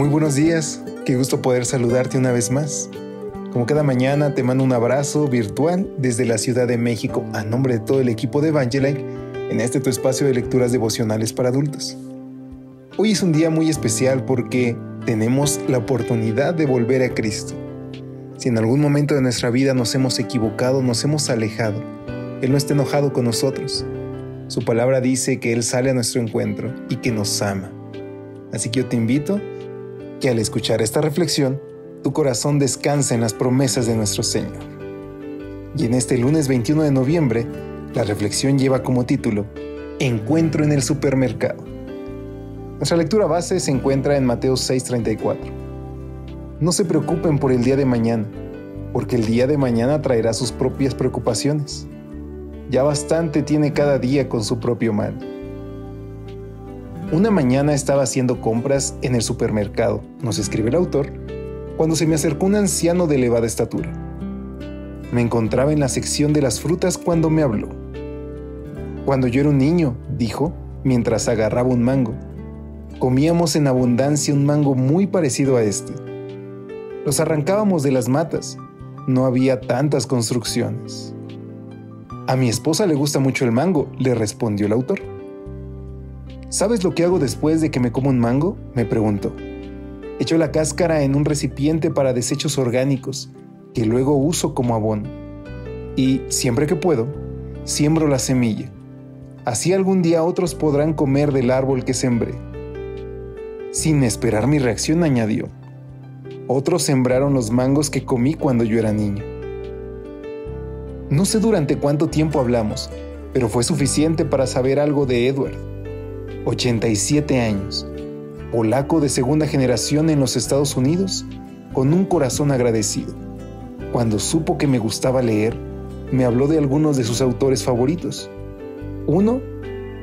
Muy buenos días, qué gusto poder saludarte una vez más. Como cada mañana te mando un abrazo virtual desde la Ciudad de México a nombre de todo el equipo de Evangeline en este tu espacio de lecturas devocionales para adultos. Hoy es un día muy especial porque tenemos la oportunidad de volver a Cristo. Si en algún momento de nuestra vida nos hemos equivocado, nos hemos alejado, Él no está enojado con nosotros. Su palabra dice que Él sale a nuestro encuentro y que nos ama. Así que yo te invito que al escuchar esta reflexión, tu corazón descanse en las promesas de nuestro Señor. Y en este lunes 21 de noviembre, la reflexión lleva como título Encuentro en el supermercado. Nuestra lectura base se encuentra en Mateo 6:34. No se preocupen por el día de mañana, porque el día de mañana traerá sus propias preocupaciones. Ya bastante tiene cada día con su propio mal. Una mañana estaba haciendo compras en el supermercado, nos escribe el autor, cuando se me acercó un anciano de elevada estatura. Me encontraba en la sección de las frutas cuando me habló. Cuando yo era un niño, dijo, mientras agarraba un mango. Comíamos en abundancia un mango muy parecido a este. Los arrancábamos de las matas. No había tantas construcciones. A mi esposa le gusta mucho el mango, le respondió el autor. ¿Sabes lo que hago después de que me como un mango? me preguntó. Echo la cáscara en un recipiente para desechos orgánicos, que luego uso como abono. Y, siempre que puedo, siembro la semilla. Así algún día otros podrán comer del árbol que sembré. Sin esperar mi reacción, añadió. Otros sembraron los mangos que comí cuando yo era niño. No sé durante cuánto tiempo hablamos, pero fue suficiente para saber algo de Edward 87 años, polaco de segunda generación en los Estados Unidos, con un corazón agradecido. Cuando supo que me gustaba leer, me habló de algunos de sus autores favoritos. Uno,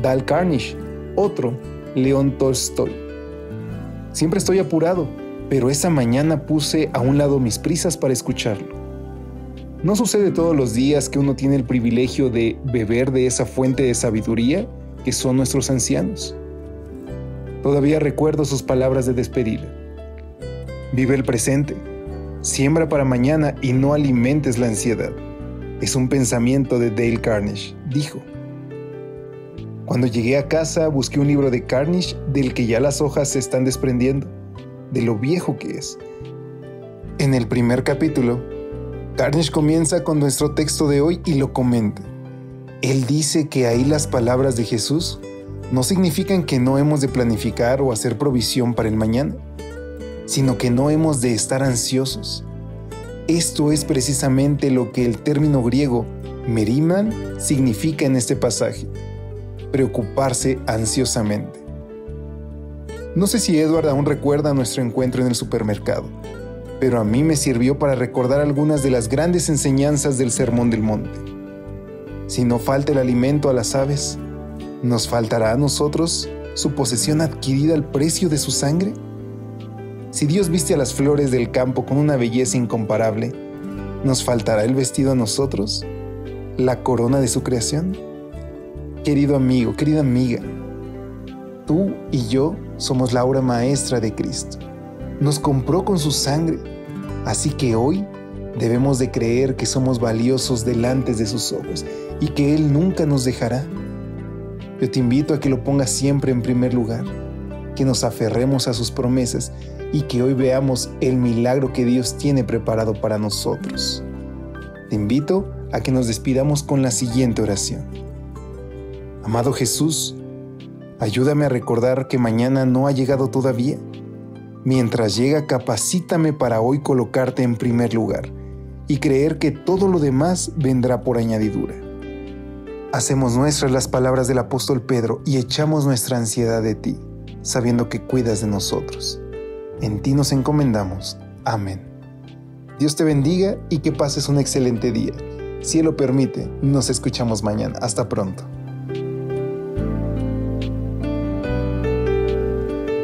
Dal Carnegie, otro, León Tolstoy. Siempre estoy apurado, pero esa mañana puse a un lado mis prisas para escucharlo. No sucede todos los días que uno tiene el privilegio de beber de esa fuente de sabiduría que son nuestros ancianos. Todavía recuerdo sus palabras de despedida. Vive el presente, siembra para mañana y no alimentes la ansiedad. Es un pensamiento de Dale Carnegie, dijo. Cuando llegué a casa busqué un libro de Carnegie del que ya las hojas se están desprendiendo, de lo viejo que es. En el primer capítulo, Carnegie comienza con nuestro texto de hoy y lo comenta. Él dice que ahí las palabras de Jesús no significan que no hemos de planificar o hacer provisión para el mañana, sino que no hemos de estar ansiosos. Esto es precisamente lo que el término griego meriman significa en este pasaje, preocuparse ansiosamente. No sé si Edward aún recuerda nuestro encuentro en el supermercado, pero a mí me sirvió para recordar algunas de las grandes enseñanzas del Sermón del Monte. Si no falta el alimento a las aves, ¿nos faltará a nosotros su posesión adquirida al precio de su sangre? Si Dios viste a las flores del campo con una belleza incomparable, ¿nos faltará el vestido a nosotros? ¿La corona de su creación? Querido amigo, querida amiga, tú y yo somos la obra maestra de Cristo. Nos compró con su sangre, así que hoy debemos de creer que somos valiosos delante de sus ojos y que Él nunca nos dejará. Yo te invito a que lo pongas siempre en primer lugar, que nos aferremos a sus promesas y que hoy veamos el milagro que Dios tiene preparado para nosotros. Te invito a que nos despidamos con la siguiente oración. Amado Jesús, ayúdame a recordar que mañana no ha llegado todavía. Mientras llega, capacítame para hoy colocarte en primer lugar y creer que todo lo demás vendrá por añadidura. Hacemos nuestras las palabras del apóstol Pedro y echamos nuestra ansiedad de ti, sabiendo que cuidas de nosotros. En ti nos encomendamos. Amén. Dios te bendiga y que pases un excelente día. Si Él lo permite, nos escuchamos mañana. Hasta pronto.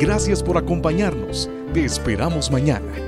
Gracias por acompañarnos. Te esperamos mañana.